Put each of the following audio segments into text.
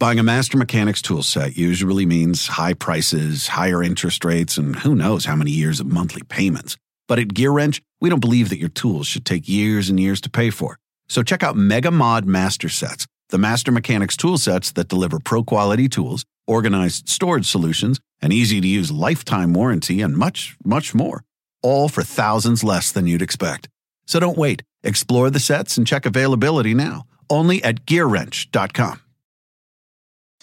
Buying a Master Mechanics tool set usually means high prices, higher interest rates, and who knows how many years of monthly payments. But at Gear Wrench, we don't believe that your tools should take years and years to pay for. So check out Mega Mod Master Sets, the Master Mechanics tool sets that deliver pro quality tools, organized storage solutions, an easy to use lifetime warranty, and much, much more. All for thousands less than you'd expect. So don't wait. Explore the sets and check availability now. Only at GearWrench.com.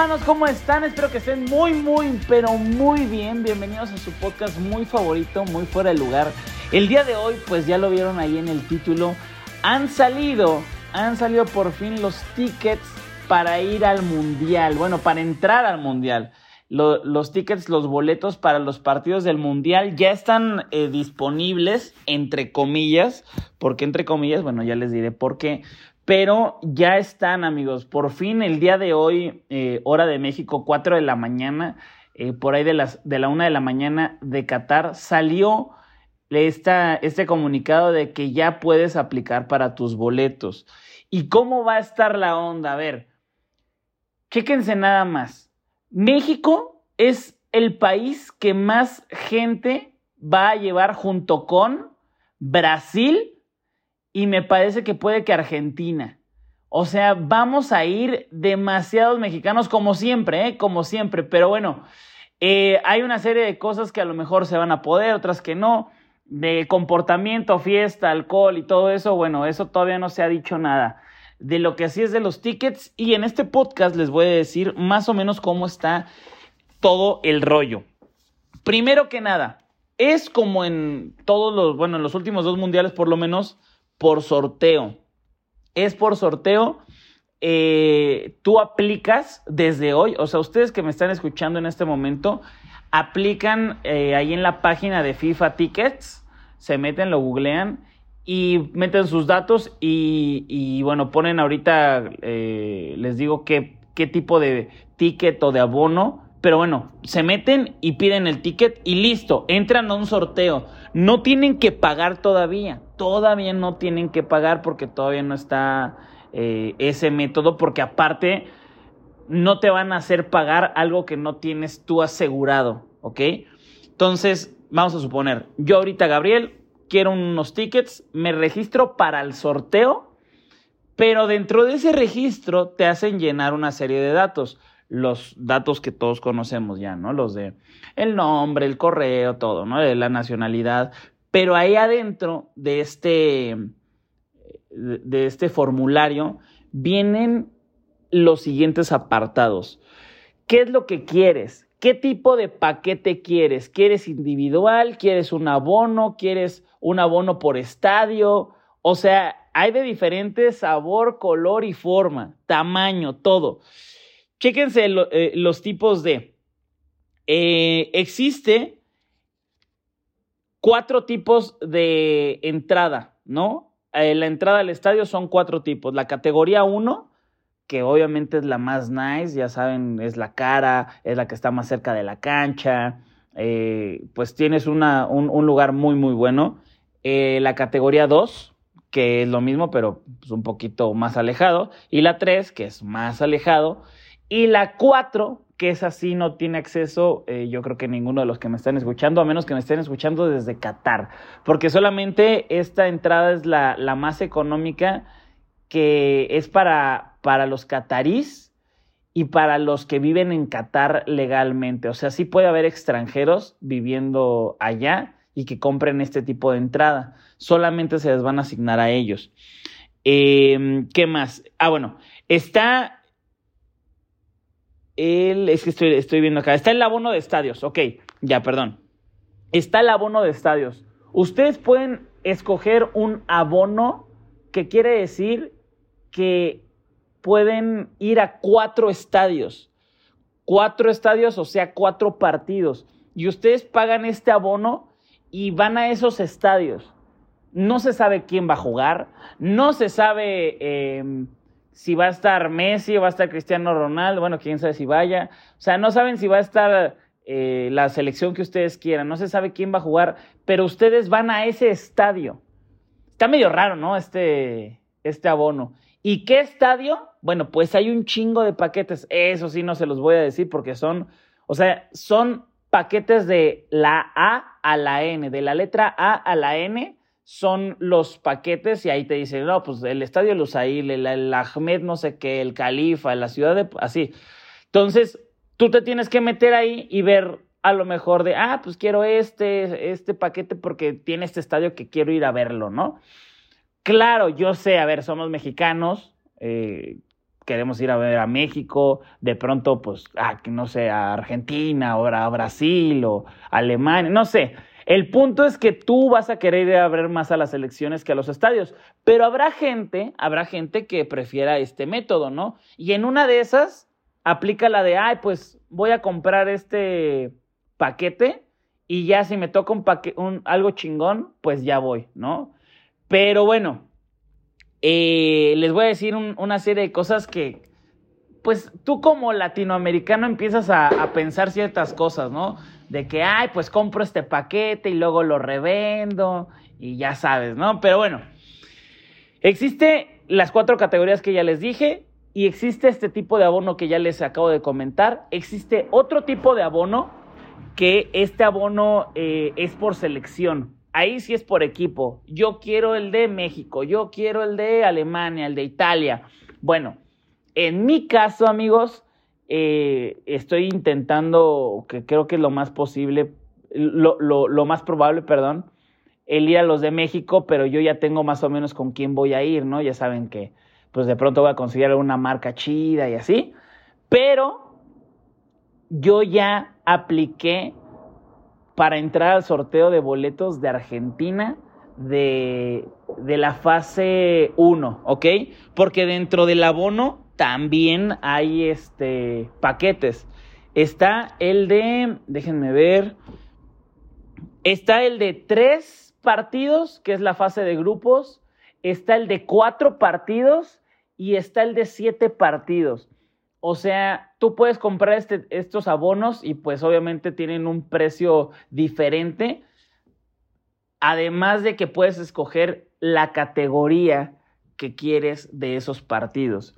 Hermanos, ¿cómo están? Espero que estén muy, muy, pero muy bien. Bienvenidos a su podcast muy favorito, muy fuera de lugar. El día de hoy, pues ya lo vieron ahí en el título, han salido, han salido por fin los tickets para ir al Mundial. Bueno, para entrar al Mundial. los tickets, los boletos para los partidos del Mundial ya están eh, disponibles, entre comillas. ¿Por qué entre comillas? Bueno, ya les diré por qué. Pero ya están, amigos. Por fin, el día de hoy, eh, hora de México, 4 de la mañana, eh, por ahí de, la 1 de la mañana de Qatar, salió este comunicado de que ya puedes aplicar para tus boletos. ¿Y cómo va a estar la onda? A ver, chéquense nada más. México es el país que más gente va a llevar junto con Brasil y me parece que puede que Argentina. O sea, vamos a ir demasiados mexicanos como siempre, ¿eh? como siempre. Pero bueno, eh, hay una serie de cosas que a lo mejor se van a poder, otras que no. De comportamiento, fiesta, alcohol y todo eso, bueno, eso todavía no se ha dicho nada. De lo que sí es de los tickets y en este podcast les voy a decir más o menos cómo está todo el rollo. Primero que nada, es como en todos los, bueno, en los últimos dos mundiales por lo menos, por sorteo. Es por sorteo. Eh, tú aplicas desde hoy, o sea, ustedes que me están escuchando en este momento, aplican eh, ahí en la página de FIFA Tickets, se meten, lo googlean y meten sus datos y, bueno, ponen ahorita, eh, les digo qué, qué tipo de ticket o de abono pero bueno, se meten y piden el ticket y listo, entran a un sorteo. No tienen que pagar todavía, todavía no tienen que pagar porque todavía no está eh, ese método, porque aparte no te van a hacer pagar algo que no tienes tú asegurado, ¿ok? Entonces, vamos a suponer, yo ahorita, Gabriel, quiero unos tickets, me registro para el sorteo, pero dentro de ese registro te hacen llenar una serie de datos los datos que todos conocemos ya, ¿no? Los de el nombre, el correo, todo, ¿no? De la nacionalidad. Pero ahí adentro de este, de este formulario vienen los siguientes apartados. ¿Qué es lo que quieres? ¿Qué tipo de paquete quieres? ¿Quieres individual? ¿Quieres un abono? ¿Quieres un abono por estadio? O sea, hay de diferente sabor, color y forma, tamaño, todo. Chéquense eh, los tipos de... Eh, existe cuatro tipos de entrada, ¿no? Eh, la entrada al estadio son cuatro tipos. La categoría 1, que obviamente es la más nice, ya saben, es la cara, es la que está más cerca de la cancha, pues tienes una, un, lugar muy, muy bueno. la categoría 2, que es lo mismo, pero pues, un poquito más alejado. Y la 3, que es más alejado. Y la 4, que es así, no tiene acceso, eh, yo creo que ninguno de los que me están escuchando, a menos que me estén escuchando desde Qatar, porque solamente esta entrada es la, más económica que es para, para los catarís y para los que viven en Qatar legalmente. O sea, sí puede haber extranjeros viviendo allá y que compren este tipo de entrada. Solamente se les van a asignar a ellos. Em, ¿Qué más? Ah, bueno, está es que estoy, estoy viendo acá. Está el abono de estadios. Ok, ya, perdón. Está el abono de estadios. Ustedes pueden escoger un abono que quiere decir que pueden ir a cuatro estadios. Cuatro estadios, o sea, cuatro partidos. Y ustedes pagan este abono y van a esos estadios. No se sabe quién va a jugar, no se sabe em, si va a estar Messi o va a estar Cristiano Ronaldo, bueno, quién sabe si vaya. O sea, no saben si va a estar eh, la selección que ustedes quieran, no se sabe quién va a jugar, pero ustedes van a ese estadio. Está medio raro, ¿no? Este, este abono. ¿Y qué estadio? Bueno, pues hay un chingo de paquetes. Eso sí no se los voy a decir porque son, o sea, son paquetes de la A a la N, de la letra A a la N son los paquetes y ahí te dicen, no, pues el estadio Lusail, el, el Ahmed no sé qué, el Califa, la ciudad de, así. Entonces, tú te tienes que meter ahí y ver a lo mejor de, ah, pues quiero este, este paquete porque tiene este estadio que quiero ir a verlo, ¿no? Claro, yo sé, a ver, somos mexicanos, eh, queremos ir a ver a México, de pronto, pues, ah, no sé, a Argentina, o a Brasil, o Alemania, no sé. El punto es que tú vas a querer ir a ver más a las elecciones que a los estadios, pero habrá gente, habrá gente que prefiera este método, ¿no? Y en una de esas aplica la de, ay, pues voy a comprar este paquete y ya si me toca un, un algo chingón, pues ya voy, ¿no? Pero bueno, eh, les voy a decir una serie de cosas que, pues tú como latinoamericano empiezas a, a, pensar ciertas cosas, ¿no? De que, ay, pues compro este paquete y luego lo revendo y ya sabes, ¿no? Pero bueno, existe las cuatro categorías que ya les dije y existe este tipo de abono que ya les acabo de comentar. Existe otro tipo de abono que este abono eh, es por selección ahí sí es por equipo. Yo quiero el de México, yo quiero el de Alemania, el de Italia. Bueno, en mi caso, amigos, eh, estoy intentando, que creo que es lo más posible, lo, lo, más probable, perdón, el ir a los de México, pero yo ya tengo más o menos con quién voy a ir, ¿no? Ya saben que, pues de pronto voy a conseguir alguna marca chida y así, pero yo ya apliqué para entrar al sorteo de boletos de Argentina de, la fase 1, ¿ok? Porque dentro del abono también hay este, paquetes. Está el de, déjenme ver, está el de tres partidos, que es la fase de grupos, está el de cuatro partidos y está el de siete partidos. O sea, tú puedes comprar este, estos abonos y pues obviamente tienen un precio diferente. Además de que puedes escoger la categoría que quieres de esos partidos.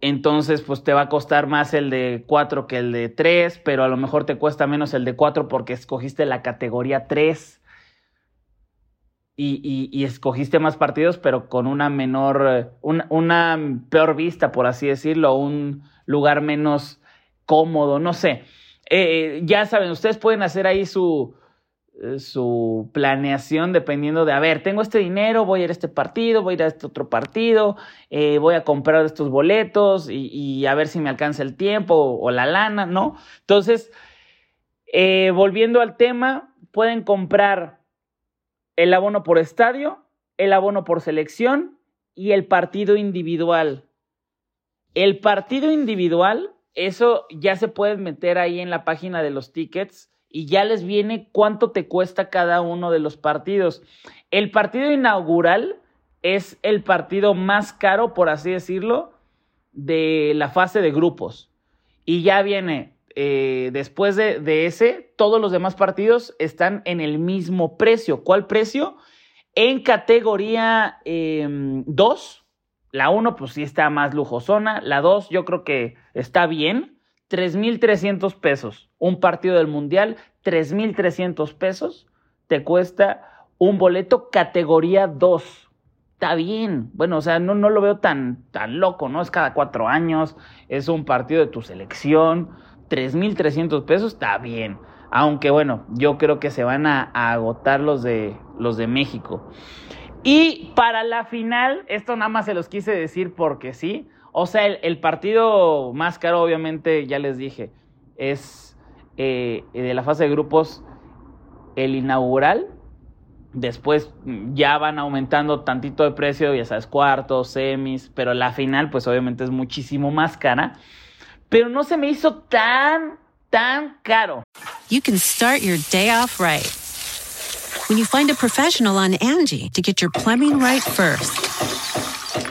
Entonces, pues te va a costar más el de 4 que el de 3, pero a lo mejor te cuesta menos el de 4 porque escogiste la categoría 3 y, escogiste más partidos, pero con una menor, una, peor vista, por así decirlo, un lugar menos cómodo, no sé. Eh, ya saben, ustedes pueden hacer ahí su, eh, su planeación dependiendo de, a ver, tengo este dinero, voy a ir a este partido, voy a ir a este otro partido, eh, voy a comprar estos boletos y, a ver si me alcanza el tiempo o, la lana, ¿no? Entonces, volviendo al tema, pueden comprar el abono por estadio, el abono por selección y el partido individual. El partido individual, eso ya se puede meter ahí en la página de los tickets y ya les viene cuánto te cuesta cada uno de los partidos. El partido inaugural es el partido más caro, por así decirlo, de la fase de grupos. Y ya viene eh, después de, ese, todos los demás partidos están en el mismo precio. ¿Cuál precio? En categoría 2, em, la 1 pues sí está más lujosona, la 2 yo creo que está bien, 3.300 pesos. Un partido del Mundial, 3.300 pesos, te cuesta un boleto categoría 2 está bien. Bueno, o sea, no, no lo veo tan, tan loco, ¿no? Es cada cuatro años, es un partido de tu selección. 3.300 pesos está bien. Aunque bueno, yo creo que se van a, agotar los de, los de México. Y para la final, esto nada más se los quise decir porque sí. O sea, el, partido más caro, obviamente, ya les dije, es eh, de la fase de grupos el inaugural. Después ya van aumentando tantito de precio, ya sabes, cuartos, semis, pero la final pues obviamente es muchísimo más cara. Pero no se me hizo tan, tan caro. You can start your day off right. When you find a professional on Angie to get your plumbing right first.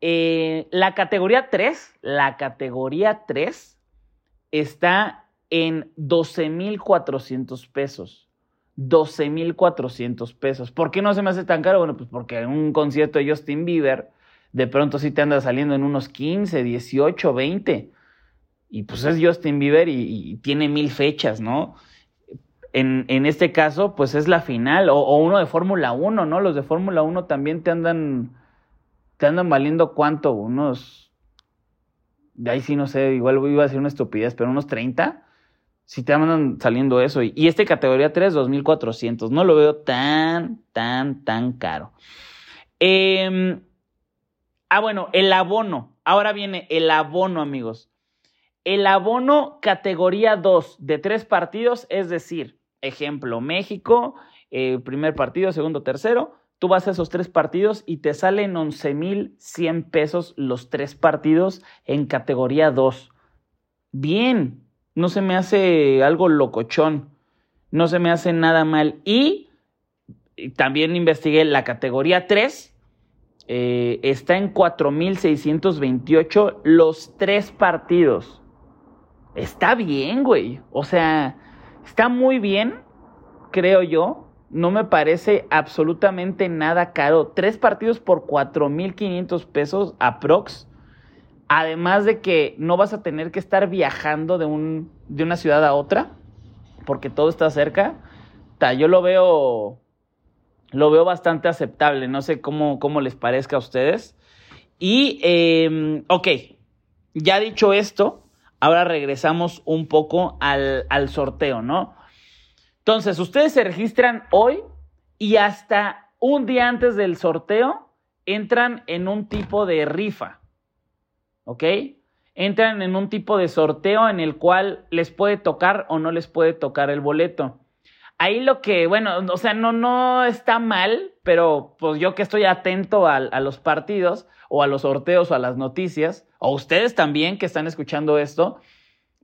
Eh, la categoría 3, la categoría 3 está en 12,400 pesos. 12,400 pesos. ¿Por qué no se me hace tan caro? Bueno, pues porque en un concierto de Justin Bieber, de pronto sí te anda saliendo en unos 15, 18, 20. Y pues es Justin Bieber y, y tiene mil fechas, ¿no? En, en, este caso, pues es la final, o, o uno de Fórmula 1, ¿no? Los de Fórmula 1 también te andan te andan valiendo cuánto, unos, de ahí sí no sé, igual iba a decir una estupidez, pero unos 30, si te andan saliendo eso. Y, este categoría 3, 2400, no lo veo tan, tan, tan caro. Eh, ah, bueno, el abono. Ahora viene el abono, amigos. El abono categoría 2 de tres partidos, es decir, ejemplo, México, eh, primer partido, segundo, tercero, Tú vas a esos tres partidos y te salen 11,100 pesos los tres partidos en categoría 2. Bien, no se me hace algo locochón, no se me hace nada mal. Y también investigué la categoría 3, eh, está en 4,628 los tres partidos. Está bien, güey. O sea, está muy bien, creo yo no me parece absolutamente nada caro. Tres partidos por 4.500 pesos aprox. Además de que no vas a tener que estar viajando de, un, de una ciudad a otra, porque todo está cerca. yo lo veo, lo veo bastante aceptable. No sé cómo, cómo les parezca a ustedes. Y, eh, ok, ya dicho esto, ahora regresamos un poco al, al sorteo, ¿no? Entonces, ustedes se registran hoy y hasta un día antes del sorteo entran en un tipo de rifa. ¿Ok? Entran en un tipo de sorteo en el cual les puede tocar o no les puede tocar el boleto. Ahí lo que, bueno, o sea, no, no está mal, pero pues yo que estoy atento a, a los partidos o a los sorteos o a las noticias, o ustedes también que están escuchando esto,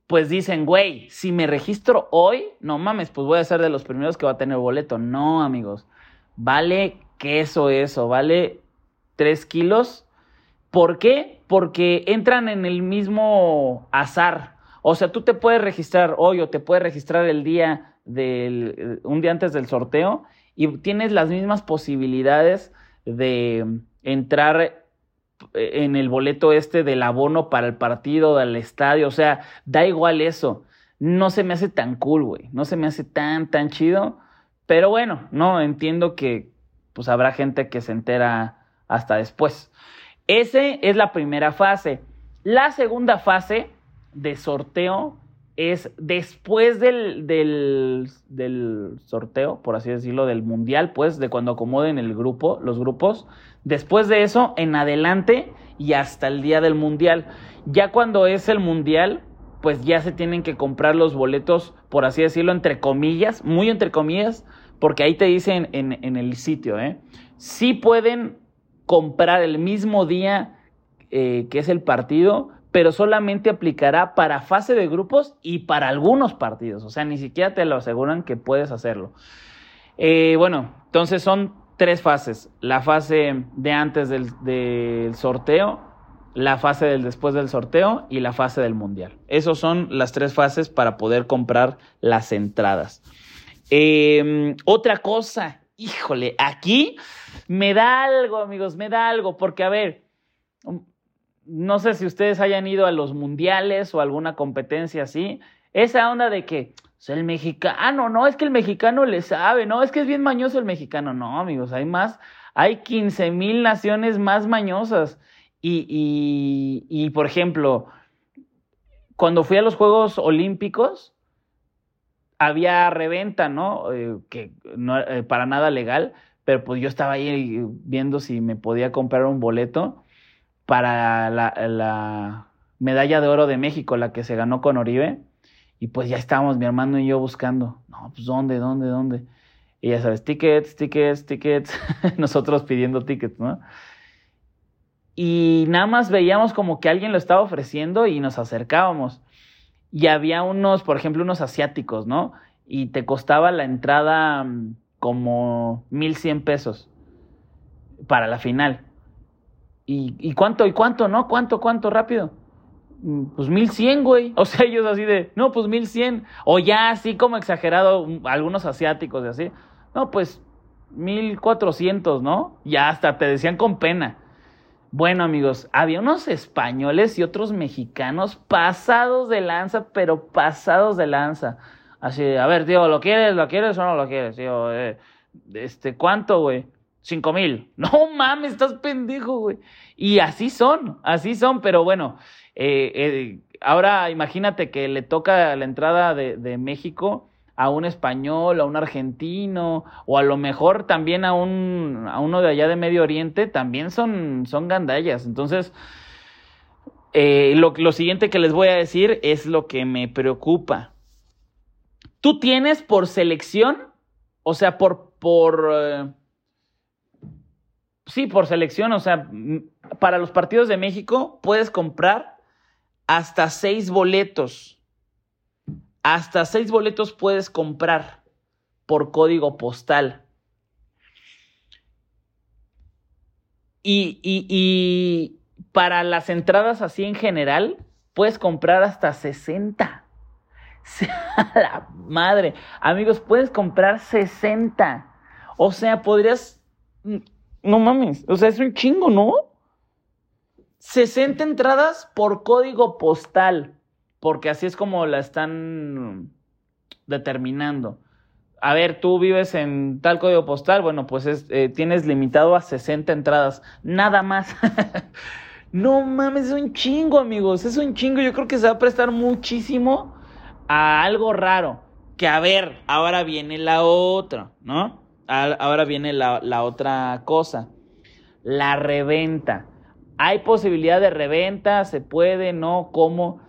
pues dicen, güey, si me registro hoy, no mames, pues voy a ser de los primeros que va a tener boleto. No, amigos, vale queso eso, vale 3 kilos. ¿Por qué? Porque entran en el mismo azar. O sea, tú te puedes registrar hoy o te puedes registrar el día del, un día antes del sorteo y tienes las mismas posibilidades de entrar en el boleto este del abono para el partido, del estadio, o sea, da igual eso. No se me hace tan cool, güey. No se me hace tan, tan chido. Pero bueno, no, entiendo que pues habrá gente que se entera hasta después. Ese es la primera fase. La segunda fase de sorteo es después del, del, del, sorteo, por así decirlo, del mundial, pues, de cuando acomoden el grupo, los grupos. Después de eso, en adelante y hasta el día del mundial. Ya cuando es el mundial, pues ya se tienen que comprar los boletos, por así decirlo, entre comillas, muy entre comillas, porque ahí te dicen en, el sitio, ¿eh? Sí pueden comprar el mismo día eh, que es el partido, pero solamente aplicará para fase de grupos y para algunos partidos. O sea, ni siquiera te lo aseguran que puedes hacerlo. Eh, bueno, entonces son tres fases. La fase de antes del, sorteo, la fase del después del sorteo y la fase del mundial. Esas son las tres fases para poder comprar las entradas. Eh, otra cosa, híjole, aquí me da algo, amigos, me da algo, porque a ver, no sé si ustedes hayan ido a los mundiales o alguna competencia así, esa onda de que o el mexicano, no, es que el mexicano le sabe, no, es que es bien mañoso el mexicano, no, amigos, hay más, hay 15 mil naciones más mañosas. Y, y, y, por ejemplo, cuando fui a los Juegos Olímpicos, había reventa, ¿no? Eh, que no eh, para nada legal, pero pues yo estaba ahí viendo si me podía comprar un boleto para la, la medalla de oro de México, la que se ganó con Oribe. Y pues ya estábamos mi hermano y yo buscando. No, pues ¿dónde, dónde, dónde? Y ya sabes, tickets, tickets, tickets. Nosotros pidiendo tickets, ¿no? Y nada más veíamos como que alguien lo estaba ofreciendo y nos acercábamos. Y había unos, por ejemplo, unos asiáticos, ¿no? Y te costaba la entrada mm, como 1100 pesos para la final. ¿Y, ¿Y cuánto? ¿Y cuánto? ¿No? ¿Cuánto? ¿Cuánto? Rápido. Pues 1100, güey. O sea, ellos así de, no, pues 1100. O ya así como exagerado, algunos asiáticos y así. No, pues 1400, ¿no? Ya hasta te decían con pena. Bueno, amigos, había unos españoles y otros mexicanos pasados de lanza, pero pasados de lanza. Así, a ver, tío, ¿lo quieres? ¿Lo quieres o no lo quieres, tío? Eh, este, ¿cuánto, güey? Cinco mil. No mames, estás pendejo, güey. Y así son, así son, pero bueno, eh, eh, ahora imagínate que le toca la entrada de, México a un español, a un argentino, o a lo mejor también a, un, a uno de allá de Medio Oriente, también son, son gandallas. Entonces, eh, lo, lo siguiente que les voy a decir es lo que me preocupa. Tú tienes por selección, o sea, por, por, sí, por selección, o sea, para los partidos de México puedes comprar hasta seis boletos. Hasta seis boletos puedes comprar por código postal. Y, y, y, para las entradas así en general, puedes comprar hasta 60. la madre. Amigos, puedes comprar 60. O sea, podrías... No mames. O sea, es un chingo, ¿no? 60 entradas por código postal. Porque así es como la están determinando. A ver, tú vives en tal código postal, bueno, pues es, eh, tienes limitado a 60 entradas, nada más. no mames, es un chingo, amigos, es un chingo. Yo creo que se va a prestar muchísimo a algo raro. Que a ver, ahora viene la otra, ¿no? Ahora viene la, la otra cosa. La reventa. ¿Hay posibilidad de reventa? ¿Se puede? ¿No? ¿Cómo?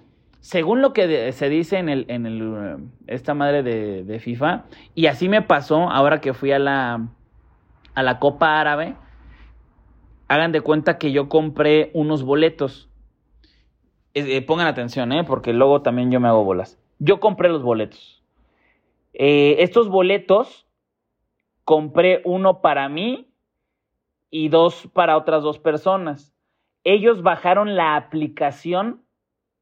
Según lo que se dice en, el, en el, esta madre de, de, FIFA, y así me pasó ahora que fui a la, a la Copa Árabe, hagan de cuenta que yo compré unos boletos. Eh, pongan atención, ¿eh? porque luego también yo me hago bolas. Yo compré los boletos. Eh, estos boletos compré uno para mí y dos para otras dos personas. Ellos bajaron la aplicación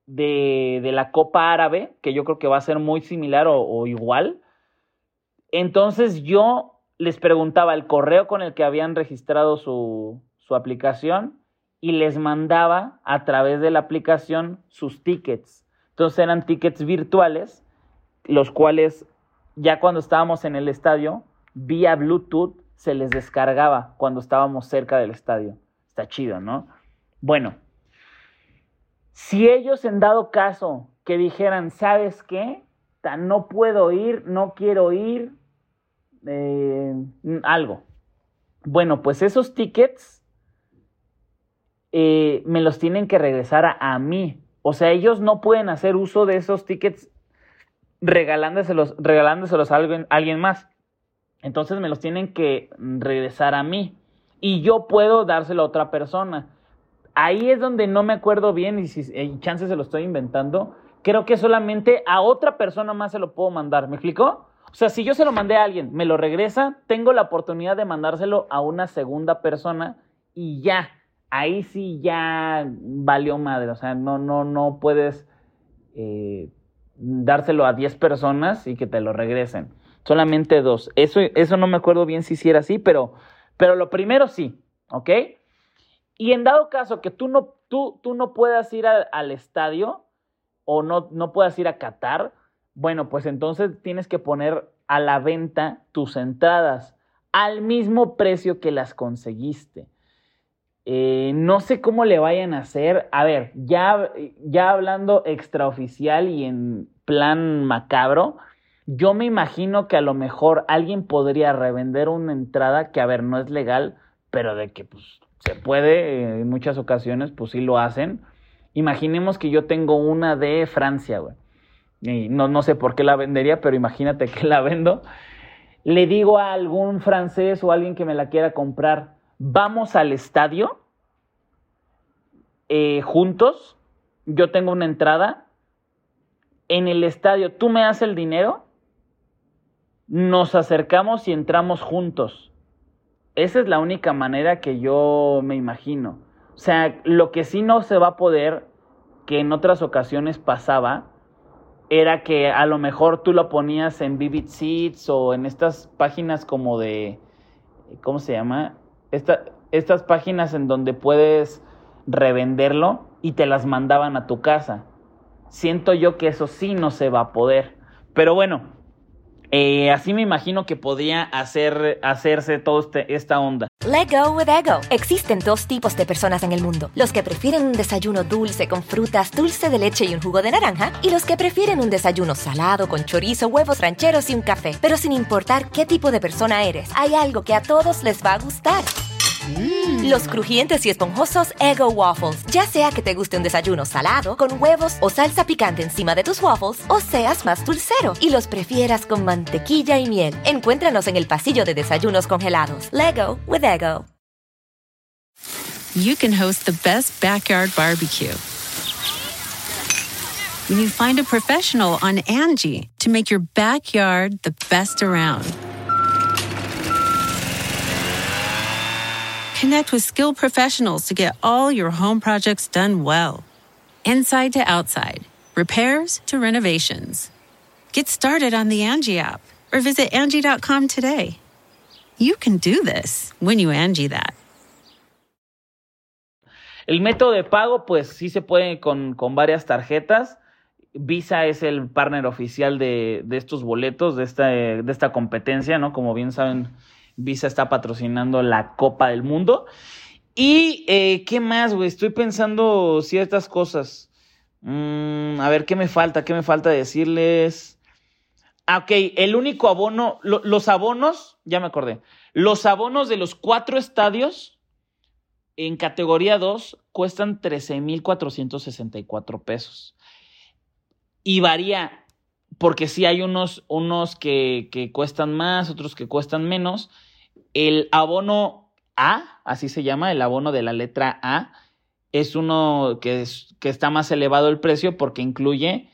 de, de la Copa Árabe, que yo creo que va a ser muy similar o, igual. Entonces yo les preguntaba el correo con el que habían registrado su, su aplicación y les mandaba a través de la aplicación sus tickets. Entonces eran tickets virtuales, los cuales ya cuando estábamos en el estadio, vía Bluetooth, se les descargaba cuando estábamos cerca del estadio. Está chido, ¿no? Bueno, si ellos en dado caso que dijeran, ¿sabes qué? No puedo ir, no quiero ir, eh, algo. Bueno, pues esos tickets eh, me los tienen que regresar a, a mí, o sea, ellos no pueden hacer uso de esos tickets regalándoselos, regalándoselos a alguien, a alguien más. Entonces me los tienen que regresar a mí. Y yo puedo dárselo a otra persona. Ahí es donde no me acuerdo bien y si en chance se lo estoy inventando. Creo que solamente a otra persona más se lo puedo mandar. ¿Me explicó? O sea, si yo se lo mandé a alguien, me lo regresa, tengo la oportunidad de mandárselo a una segunda persona y ya ahí sí ya valió madre, o sea, no, no, no puedes eh, dárselo a 10 personas y que te lo regresen. Solamente dos. Eso, eso no me acuerdo bien si era así, pero, pero lo primero sí, ¿ok? Y en dado caso que tú no tú, tú no puedas ir al estadio o no, no puedas ir a Qatar, bueno, pues entonces tienes que poner a la venta tus entradas al mismo precio que las conseguiste. Eh, no sé cómo le vayan a hacer. A ver, ya, ya hablando extraoficial y en plan macabro, yo me imagino que a lo mejor alguien podría revender una entrada que, a ver, no es legal, pero de que pues, se puede, eh, en muchas ocasiones, pues sí lo hacen. Imaginemos que yo tengo una de Francia, güey. Y no, no sé por qué la vendería, pero imagínate que la vendo. Le digo a algún francés o alguien que me la quiera comprar, vamos al estadio eh, juntos. Yo tengo una entrada. En el estadio, tú me das el dinero nos acercamos y entramos juntos. Esa es la única manera que yo me imagino. O sea, lo que sí no se va a poder, que en otras ocasiones pasaba, era que a lo mejor tú lo ponías en Vivid Seats o en estas páginas como de, ¿cómo se llama? estas páginas en donde puedes revenderlo y te las mandaban a tu casa. Siento yo que eso sí no se va a poder. Pero bueno, eh, así me imagino que podría hacer, hacerse toda este, esta onda. Let go with ego. Existen dos tipos de personas en el mundo: los que prefieren un desayuno dulce con frutas, dulce de leche y un jugo de naranja, y los que prefieren un desayuno salado con chorizo, huevos rancheros y un café. Pero sin importar qué tipo de persona eres, hay algo que a todos les va a gustar. Mm. Los crujientes y esponjosos Ego Waffles. Ya sea que te guste un desayuno salado, con huevos o salsa picante encima de tus waffles, o seas más dulcero y los prefieras con mantequilla y miel. Encuéntranos en el pasillo de desayunos congelados. Lego with Ego. You can host the best backyard barbecue. When you find a professional on Angie to make your backyard the best around. Connect with skilled professionals to get all your home projects done well. Inside to outside, repairs to renovations. Get started on the Angie app or visit Angie.com today. You can do this when you Angie that. El método de pago, pues sí se puede con, con varias tarjetas. Visa es el partner oficial de, de estos boletos, de esta, de esta competencia, ¿no? Como bien saben, Visa está patrocinando la Copa del Mundo. Y, eh, ¿qué más, güey? Estoy pensando ciertas cosas. Mm, a ver, ¿qué me falta? ¿Qué me falta decirles? Ah, ok, el único abono, los abonos, ya me acordé. Los abonos de los cuatro estadios en categoría 2 cuestan 13,464 pesos. Y varía, porque sí hay unos, unos que, que cuestan más, otros que cuestan menos. El abono A, así se llama, el abono de la letra A, es uno que, es, que está más elevado el precio porque incluye,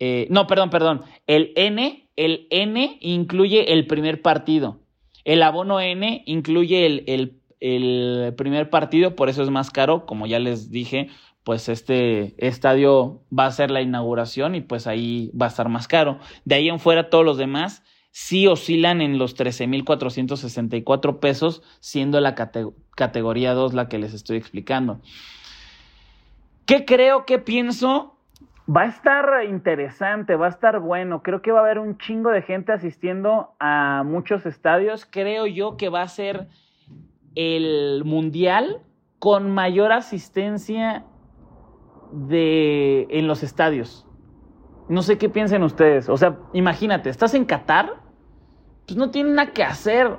eh, no, perdón, perdón, el N, el N incluye el primer partido. El abono N incluye el, el, el primer partido, por eso es más caro, como ya les dije, pues este estadio va a ser la inauguración y pues ahí va a estar más caro. De ahí en fuera todos los demás sí oscilan en los 13.464 pesos, siendo la categoría 2 la que les estoy explicando. ¿Qué creo, qué pienso? Va a estar interesante, va a estar bueno. Creo que va a haber un chingo de gente asistiendo a muchos estadios. Creo yo que va a ser el mundial con mayor asistencia de, en los estadios. No sé qué piensen ustedes. O sea, imagínate, estás en Qatar, pues no tienes nada que hacer.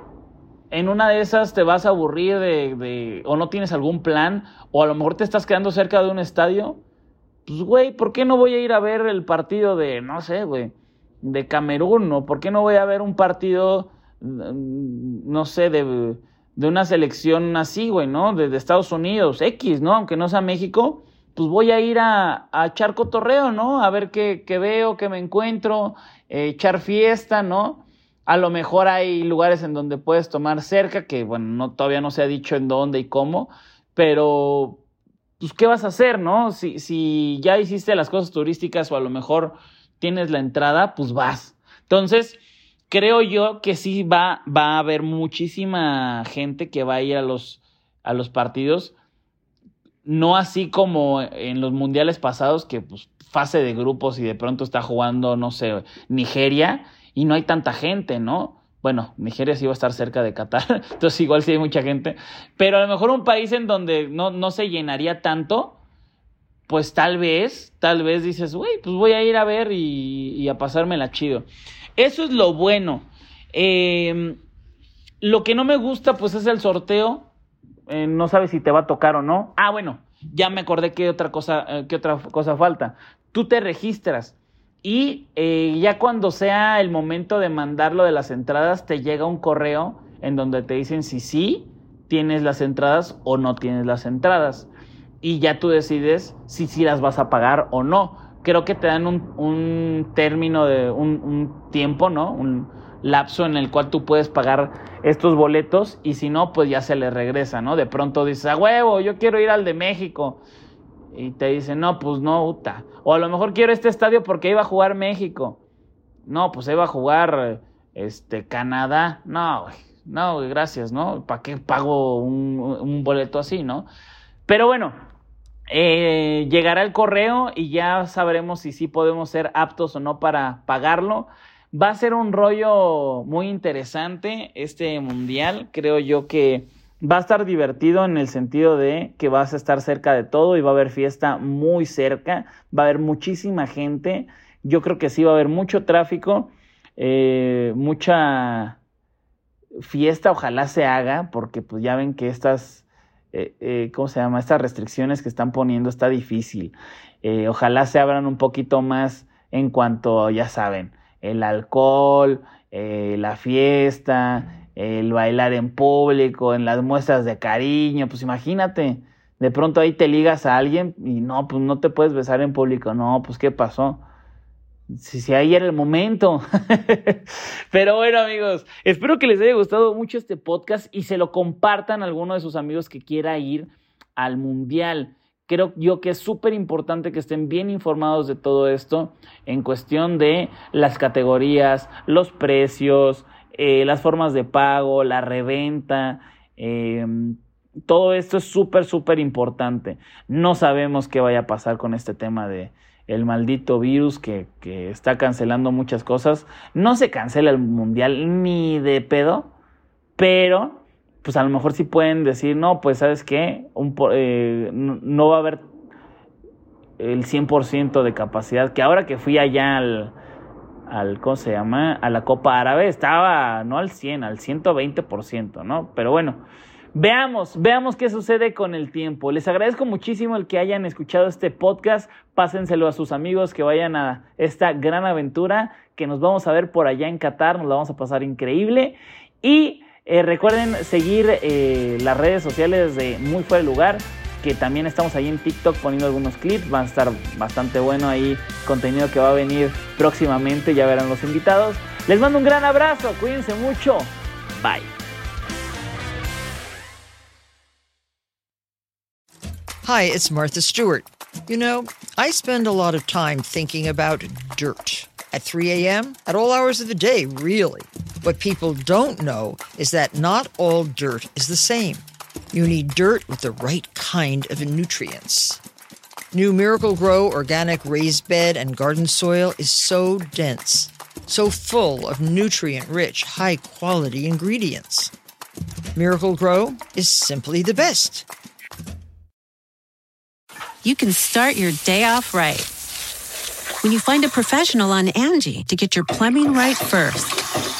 En una de esas te vas a aburrir de, o no tienes algún plan, o a lo mejor te estás quedando cerca de un estadio. Pues, güey, ¿por qué no voy a ir a ver el partido de, no sé, güey, de Camerún? ¿O por qué no voy a ver un partido, mm, no sé, de, de una selección así, güey, ¿no? De, de Estados Unidos, X, ¿no? Aunque no sea México pues voy a ir a, a echar cotorreo, ¿no? A ver qué, veo, qué me encuentro, eh, echar fiesta, ¿no? A lo mejor hay lugares en donde puedes tomar cerca, que bueno, no, todavía no se ha dicho en dónde y cómo, pero pues ¿qué vas a hacer, no? Si, si ya hiciste las cosas turísticas o a lo mejor tienes la entrada, pues vas. Entonces, creo yo que sí va, va a haber muchísima gente que va a ir a los, a los partidos no así como en los mundiales pasados, que pues fase de grupos y de pronto está jugando, no sé, Nigeria y no hay tanta gente, ¿no? Bueno, Nigeria sí va a estar cerca de Qatar, entonces igual sí hay mucha gente, pero a lo mejor un país en donde no, no se llenaría tanto, pues tal vez, tal vez dices, güey, pues voy a ir a ver y, a pasármela chido. Eso es lo bueno. Eh, lo que no me gusta, pues es el sorteo. Eh, no sabes si te va a tocar o no. Ah, bueno, ya me acordé que otra cosa, eh, que otra cosa falta. Tú te registras y eh, ya cuando sea el momento de mandarlo de las entradas, te llega un correo en donde te dicen si sí tienes las entradas o no tienes las entradas. Y ya tú decides si sí las vas a pagar o no. Creo que te dan un, un término de un, un tiempo, ¿no? Un, lapso en el cual tú puedes pagar estos boletos y si no, pues ya se le regresa, ¿no? De pronto dices, a huevo, yo quiero ir al de México. Y te dicen, no, pues no, Uta. O a lo mejor quiero este estadio porque iba a jugar México. No, pues iba a jugar este, Canadá. No, no, gracias, ¿no? ¿Para qué pago un, un boleto así, no? Pero bueno, eh, llegará el correo y ya sabremos si sí podemos ser aptos o no para pagarlo. Va a ser un rollo muy interesante este mundial. Creo yo que va a estar divertido en el sentido de que vas a estar cerca de todo y va a haber fiesta muy cerca. Va a haber muchísima gente. Yo creo que sí va a haber mucho tráfico, eh, mucha fiesta. Ojalá se haga porque pues ya ven que estas, eh, eh, ¿cómo se llama? Estas restricciones que están poniendo está difícil. Ojalá se abran un poquito más en cuanto, ya saben, el alcohol, la fiesta, el bailar en público, en las muestras de cariño, pues imagínate, de pronto ahí te ligas a alguien y no, pues no te puedes besar en público, no, pues qué pasó. Si, si ahí era el momento. Pero bueno, amigos, espero que les haya gustado mucho este podcast y se lo compartan a alguno de sus amigos que quiera ir al mundial creo yo que es súper importante que estén bien informados de todo esto en cuestión de las categorías, los precios, eh, las formas de pago, la reventa. Eh, todo esto es súper, súper importante. No sabemos qué vaya a pasar con este tema de el maldito virus que, que está cancelando muchas cosas. No se cancela el mundial ni de pedo, pero pues a lo mejor sí pueden decir, no, pues sabes qué, Un, eh, no, va a haber el 100% de capacidad, que ahora que fui allá al, al, ¿cómo se llama? A la Copa Árabe, estaba no al 100, al 120%, ¿no? Pero bueno, veamos, veamos qué sucede con el tiempo. Les agradezco muchísimo el que hayan escuchado este podcast, pásenselo a sus amigos que vayan a esta gran aventura, que nos vamos a ver por allá en Qatar, nos la vamos a pasar increíble y... Eh, recuerden seguir eh, las redes sociales de Muy Fuera de Lugar, que también estamos ahí en TikTok poniendo algunos clips. Va a estar bastante bueno ahí, contenido que va a venir próximamente, ya verán los invitados. Les mando un gran abrazo, cuídense mucho. Bye. Hi, it's Martha Stewart. You know, I spend a lot of time thinking about dirt. At 3 a.m., at all hours of the day, really. What people don't know is that not all dirt is the same. You need dirt with the right kind of nutrients. New Miracle Grow organic raised bed and garden soil is so dense, so full of nutrient rich, high quality ingredients. Miracle Grow is simply the best. You can start your day off right when you find a professional on Angie to get your plumbing right first.